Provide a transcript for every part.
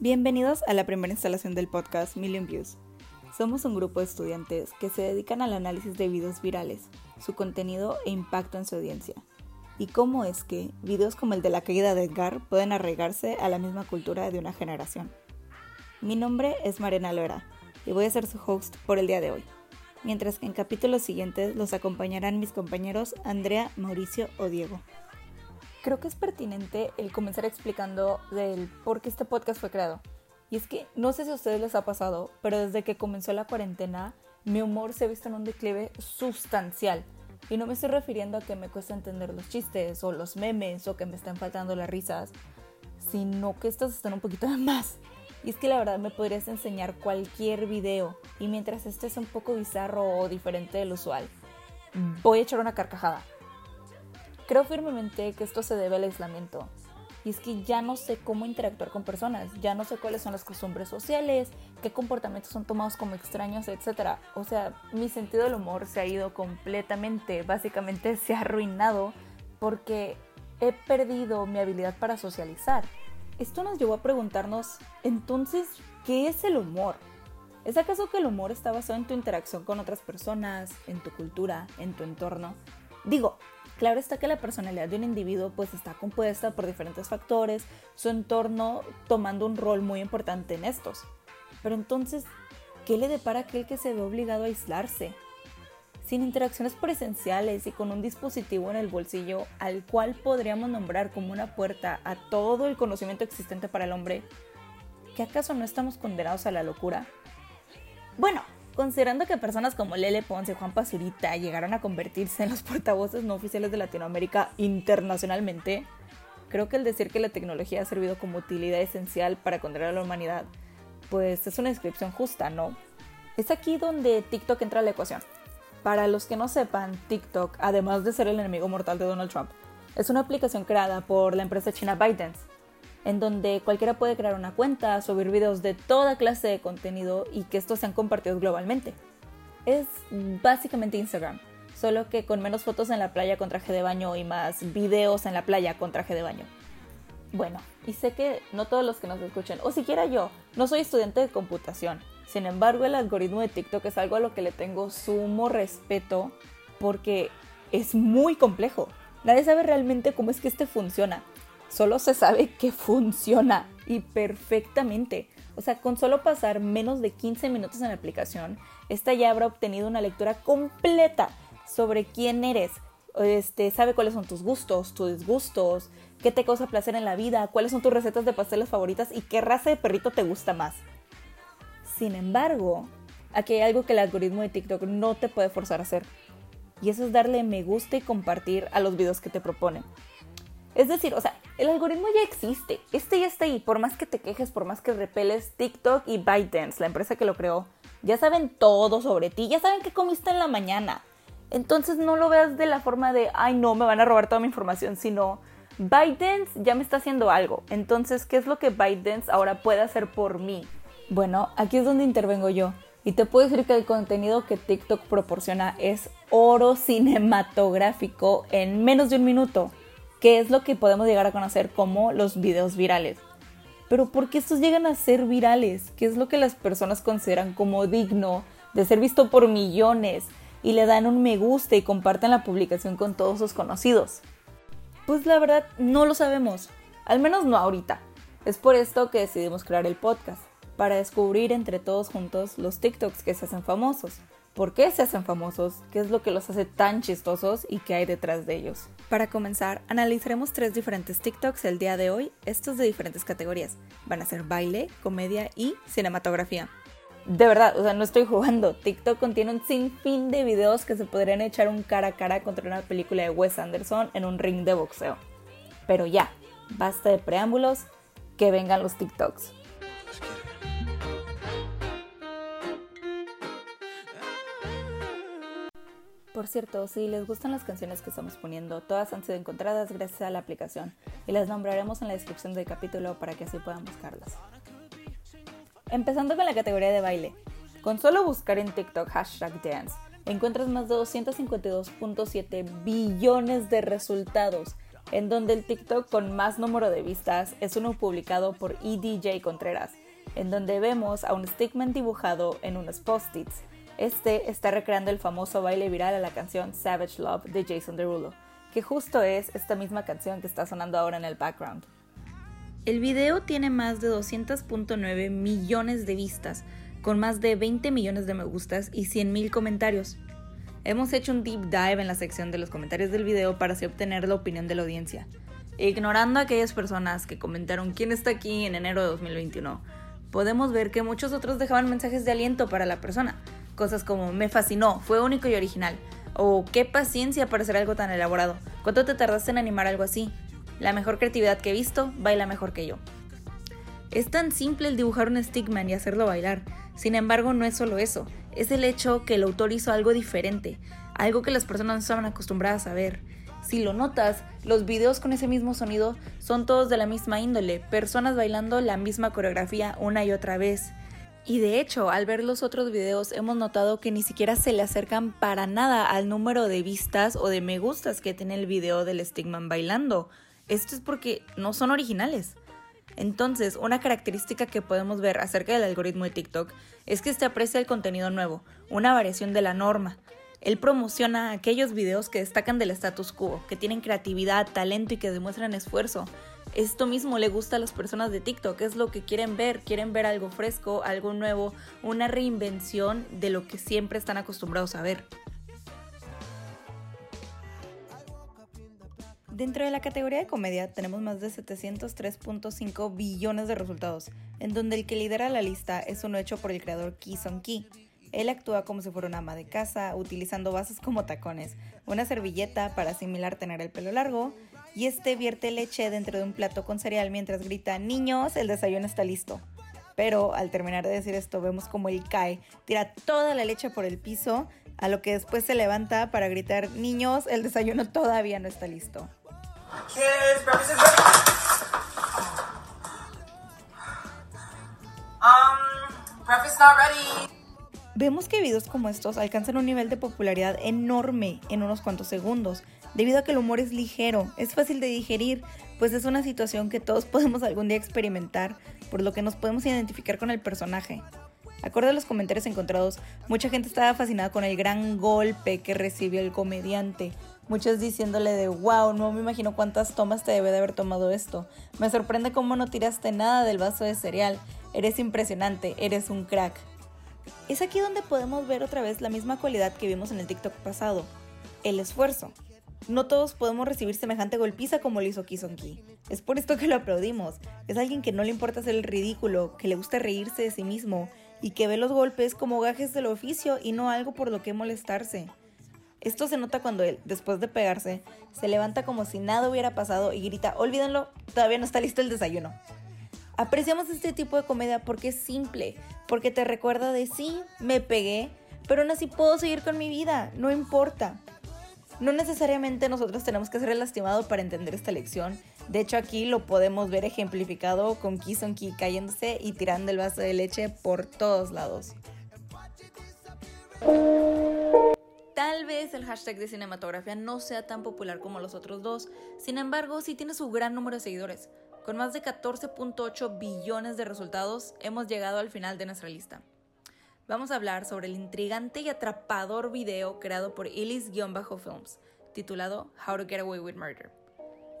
Bienvenidos a la primera instalación del podcast Million Views. Somos un grupo de estudiantes que se dedican al análisis de videos virales, su contenido e impacto en su audiencia, y cómo es que videos como el de la caída de Edgar pueden arraigarse a la misma cultura de una generación. Mi nombre es Marina Loera y voy a ser su host por el día de hoy, mientras que en capítulos siguientes los acompañarán mis compañeros Andrea, Mauricio o Diego. Creo que es pertinente el comenzar explicando del por qué este podcast fue creado. Y es que no sé si a ustedes les ha pasado, pero desde que comenzó la cuarentena, mi humor se ha visto en un declive sustancial. Y no me estoy refiriendo a que me cuesta entender los chistes o los memes o que me están faltando las risas, sino que estos están un poquito de más. Y es que la verdad me podrías enseñar cualquier video y mientras este es un poco bizarro o diferente del usual, voy a echar una carcajada. Creo firmemente que esto se debe al aislamiento. Y es que ya no sé cómo interactuar con personas, ya no sé cuáles son las costumbres sociales, qué comportamientos son tomados como extraños, etc. O sea, mi sentido del humor se ha ido completamente, básicamente se ha arruinado porque he perdido mi habilidad para socializar. Esto nos llevó a preguntarnos, entonces, ¿qué es el humor? ¿Es acaso que el humor está basado en tu interacción con otras personas, en tu cultura, en tu entorno? Digo, Claro está que la personalidad de un individuo pues está compuesta por diferentes factores, su entorno tomando un rol muy importante en estos. Pero entonces, ¿qué le depara aquel que se ve obligado a aislarse? Sin interacciones presenciales y con un dispositivo en el bolsillo al cual podríamos nombrar como una puerta a todo el conocimiento existente para el hombre, ¿qué acaso no estamos condenados a la locura? Bueno, Considerando que personas como Lele Ponce y Juan Pazurita llegaron a convertirse en los portavoces no oficiales de Latinoamérica internacionalmente, creo que el decir que la tecnología ha servido como utilidad esencial para condenar a la humanidad, pues es una descripción justa, ¿no? Es aquí donde TikTok entra a la ecuación. Para los que no sepan, TikTok, además de ser el enemigo mortal de Donald Trump, es una aplicación creada por la empresa china ByteDance en donde cualquiera puede crear una cuenta, subir videos de toda clase de contenido y que estos sean compartidos globalmente. Es básicamente Instagram, solo que con menos fotos en la playa con traje de baño y más videos en la playa con traje de baño. Bueno, y sé que no todos los que nos escuchen, o siquiera yo, no soy estudiante de computación. Sin embargo, el algoritmo de TikTok es algo a lo que le tengo sumo respeto porque es muy complejo. Nadie sabe realmente cómo es que este funciona solo se sabe que funciona y perfectamente. O sea, con solo pasar menos de 15 minutos en la aplicación, esta ya habrá obtenido una lectura completa sobre quién eres. Este, sabe cuáles son tus gustos, tus disgustos, qué te causa placer en la vida, cuáles son tus recetas de pasteles favoritas y qué raza de perrito te gusta más. Sin embargo, aquí hay algo que el algoritmo de TikTok no te puede forzar a hacer. Y eso es darle me gusta y compartir a los videos que te proponen. Es decir, o sea, el algoritmo ya existe. Este ya está ahí. Por más que te quejes, por más que repeles, TikTok y ByteDance, la empresa que lo creó, ya saben todo sobre ti. Ya saben qué comiste en la mañana. Entonces no lo veas de la forma de, ay no, me van a robar toda mi información, sino ByteDance ya me está haciendo algo. Entonces, ¿qué es lo que ByteDance ahora puede hacer por mí? Bueno, aquí es donde intervengo yo. Y te puedo decir que el contenido que TikTok proporciona es oro cinematográfico en menos de un minuto que es lo que podemos llegar a conocer como los videos virales. Pero ¿por qué estos llegan a ser virales? ¿Qué es lo que las personas consideran como digno de ser visto por millones y le dan un me gusta y comparten la publicación con todos sus conocidos? Pues la verdad no lo sabemos, al menos no ahorita. Es por esto que decidimos crear el podcast, para descubrir entre todos juntos los TikToks que se hacen famosos por qué se hacen famosos, qué es lo que los hace tan chistosos y qué hay detrás de ellos. Para comenzar, analizaremos tres diferentes TikToks el día de hoy, estos de diferentes categorías. Van a ser baile, comedia y cinematografía. De verdad, o sea, no estoy jugando. TikTok contiene un sinfín de videos que se podrían echar un cara a cara contra una película de Wes Anderson en un ring de boxeo. Pero ya, basta de preámbulos, que vengan los TikToks. Por cierto, si les gustan las canciones que estamos poniendo, todas han sido encontradas gracias a la aplicación y las nombraremos en la descripción del capítulo para que así puedan buscarlas. Empezando con la categoría de baile. Con solo buscar en TikTok hashtag dance, encuentras más de 252.7 billones de resultados. en donde el TikTok con más número de vistas es uno publicado por EDJ Contreras, en donde vemos a un stickman dibujado en unos post-its. Este está recreando el famoso baile viral a la canción Savage Love de Jason Derulo, que justo es esta misma canción que está sonando ahora en el background. El video tiene más de 200.9 millones de vistas, con más de 20 millones de me gustas y 100.000 comentarios. Hemos hecho un deep dive en la sección de los comentarios del video para así obtener la opinión de la audiencia. Ignorando a aquellas personas que comentaron quién está aquí en enero de 2021, podemos ver que muchos otros dejaban mensajes de aliento para la persona. Cosas como me fascinó, fue único y original. O qué paciencia para hacer algo tan elaborado. ¿Cuánto te tardaste en animar algo así? La mejor creatividad que he visto, baila mejor que yo. Es tan simple el dibujar un stickman y hacerlo bailar. Sin embargo, no es solo eso es el hecho que el autor hizo algo diferente, algo que las personas no estaban acostumbradas a ver. Si lo notas, los videos con ese mismo sonido son todos de la misma índole, personas bailando la misma coreografía una y otra vez. Y de hecho, al ver los otros videos hemos notado que ni siquiera se le acercan para nada al número de vistas o de me gustas que tiene el video del Stigman bailando. Esto es porque no son originales. Entonces, una característica que podemos ver acerca del algoritmo de TikTok es que este aprecia el contenido nuevo, una variación de la norma. Él promociona aquellos videos que destacan del status quo, que tienen creatividad, talento y que demuestran esfuerzo. Esto mismo le gusta a las personas de TikTok, es lo que quieren ver, quieren ver algo fresco, algo nuevo, una reinvención de lo que siempre están acostumbrados a ver. Dentro de la categoría de comedia tenemos más de 703.5 billones de resultados, en donde el que lidera la lista es uno hecho por el creador Ki Song Ki. Él actúa como si fuera una ama de casa, utilizando bases como tacones, una servilleta para asimilar tener el pelo largo, y este vierte leche dentro de un plato con cereal mientras grita, niños, el desayuno está listo. Pero al terminar de decir esto vemos como él cae, tira toda la leche por el piso, a lo que después se levanta para gritar, niños, el desayuno todavía no está listo. Kids, breakfast is ready. Um, breakfast not ready. Vemos que videos como estos alcanzan un nivel de popularidad enorme en unos cuantos segundos, debido a que el humor es ligero, es fácil de digerir, pues es una situación que todos podemos algún día experimentar, por lo que nos podemos identificar con el personaje. Acorde a los comentarios encontrados, mucha gente estaba fascinada con el gran golpe que recibió el comediante, Muchos diciéndole de, wow, no me imagino cuántas tomas te debe de haber tomado esto. Me sorprende cómo no tiraste nada del vaso de cereal. Eres impresionante, eres un crack. Es aquí donde podemos ver otra vez la misma cualidad que vimos en el TikTok pasado, el esfuerzo. No todos podemos recibir semejante golpiza como lo hizo Kisonki. Es por esto que lo aplaudimos. Es alguien que no le importa hacer el ridículo, que le gusta reírse de sí mismo y que ve los golpes como gajes del oficio y no algo por lo que molestarse. Esto se nota cuando él, después de pegarse, se levanta como si nada hubiera pasado y grita, olvídenlo, todavía no está listo el desayuno. Apreciamos este tipo de comedia porque es simple, porque te recuerda de sí, me pegué, pero aún así puedo seguir con mi vida, no importa. No necesariamente nosotros tenemos que ser el lastimado para entender esta lección. De hecho, aquí lo podemos ver ejemplificado con Ki cayéndose y tirando el vaso de leche por todos lados. Tal vez el hashtag de cinematografía no sea tan popular como los otros dos, sin embargo sí tiene su gran número de seguidores. Con más de 14.8 billones de resultados, hemos llegado al final de nuestra lista. Vamos a hablar sobre el intrigante y atrapador video creado por Illis-Films, titulado How to Get Away with Murder.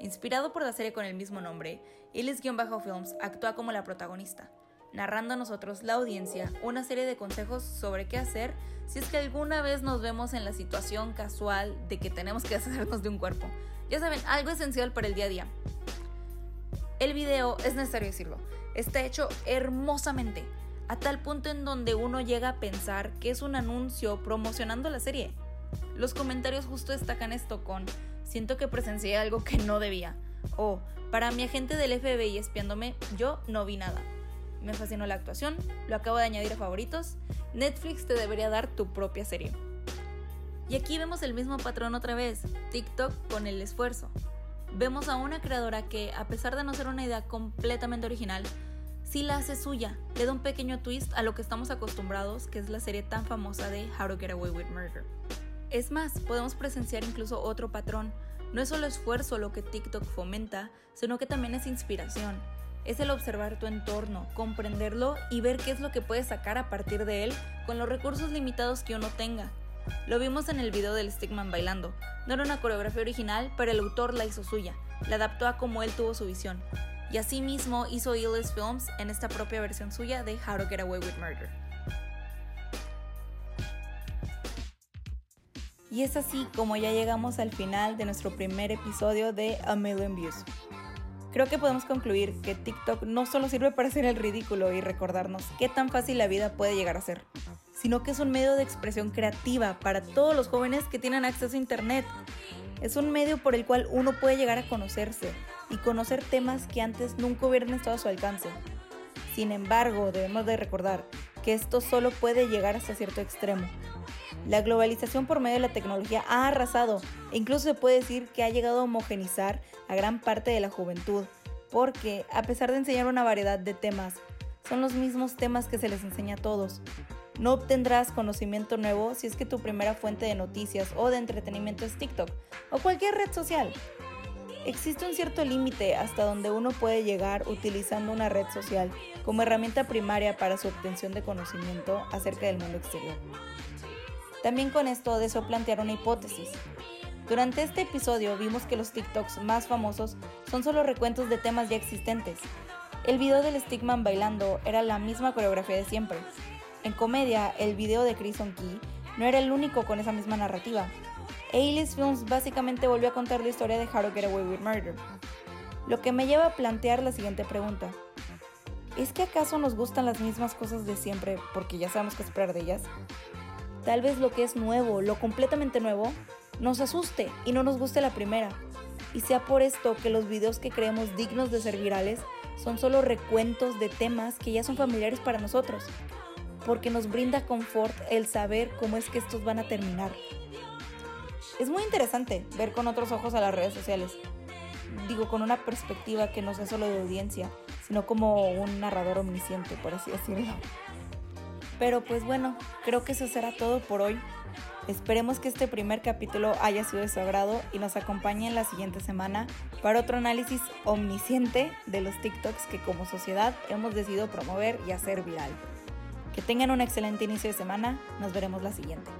Inspirado por la serie con el mismo nombre, Illis-Films actúa como la protagonista, narrando a nosotros, la audiencia, una serie de consejos sobre qué hacer si es que alguna vez nos vemos en la situación casual de que tenemos que deshacernos de un cuerpo. Ya saben, algo esencial para el día a día. El video, es necesario decirlo, está hecho hermosamente, a tal punto en donde uno llega a pensar que es un anuncio promocionando la serie. Los comentarios justo destacan esto con, siento que presencié algo que no debía, o, para mi agente del FBI espiándome, yo no vi nada me fascinó la actuación, lo acabo de añadir a favoritos, Netflix te debería dar tu propia serie. Y aquí vemos el mismo patrón otra vez, TikTok con el esfuerzo. Vemos a una creadora que, a pesar de no ser una idea completamente original, sí la hace suya, le da un pequeño twist a lo que estamos acostumbrados, que es la serie tan famosa de How to Get Away with Murder. Es más, podemos presenciar incluso otro patrón, No es solo esfuerzo lo que TikTok fomenta, sino que también es inspiración. Es el observar tu entorno, comprenderlo y ver qué es lo que puedes sacar a partir de él con los recursos limitados que uno tenga. Lo vimos en el video del Stickman bailando. No era una coreografía original, pero el autor la hizo suya, la adaptó a como él tuvo su visión. Y asimismo hizo Illis Films en esta propia versión suya de How to Get Away with Murder. Y es así como ya llegamos al final de nuestro primer episodio de A Million Views. Creo que podemos concluir que TikTok no solo sirve para hacer el ridículo y recordarnos qué tan fácil la vida puede llegar a ser, sino que es un medio de expresión creativa para todos los jóvenes que tienen acceso a Internet. Es un medio por el cual uno puede llegar a conocerse y conocer temas que antes nunca hubieran estado a su alcance. Sin embargo, debemos de recordar que esto solo puede llegar hasta cierto extremo, la globalización por medio de la tecnología ha arrasado e incluso se puede decir que ha llegado a homogenizar a gran parte de la juventud, porque a pesar de enseñar una variedad de temas, son los mismos temas que se les enseña a todos. No obtendrás conocimiento nuevo si es que tu primera fuente de noticias o de entretenimiento es TikTok o cualquier red social. Existe un cierto límite hasta donde uno puede llegar utilizando una red social como herramienta primaria para su obtención de conocimiento acerca del mundo exterior. También con esto deseo plantear una hipótesis. Durante este episodio vimos que los TikToks más famosos son solo recuentos de temas ya existentes. El video del Stickman bailando era la misma coreografía de siempre. En comedia, el video de Chris Key no era el único con esa misma narrativa. a Films básicamente volvió a contar la historia de How to Get Away with Murder. Lo que me lleva a plantear la siguiente pregunta. ¿Es que acaso nos gustan las mismas cosas de siempre porque ya sabemos qué esperar de ellas? Tal vez lo que es nuevo, lo completamente nuevo, nos asuste y no nos guste la primera. Y sea por esto que los videos que creemos dignos de ser virales son solo recuentos de temas que ya son familiares para nosotros, porque nos brinda confort el saber cómo es que estos van a terminar. Es muy interesante ver con otros ojos a las redes sociales, digo, con una perspectiva que no sea solo de audiencia, sino como un narrador omnisciente, por así decirlo. Pero pues bueno, creo que eso será todo por hoy. Esperemos que este primer capítulo haya sido de su agrado y nos acompañe en la siguiente semana para otro análisis omnisciente de los TikToks que como sociedad hemos decidido promover y hacer viral. Que tengan un excelente inicio de semana, nos veremos la siguiente.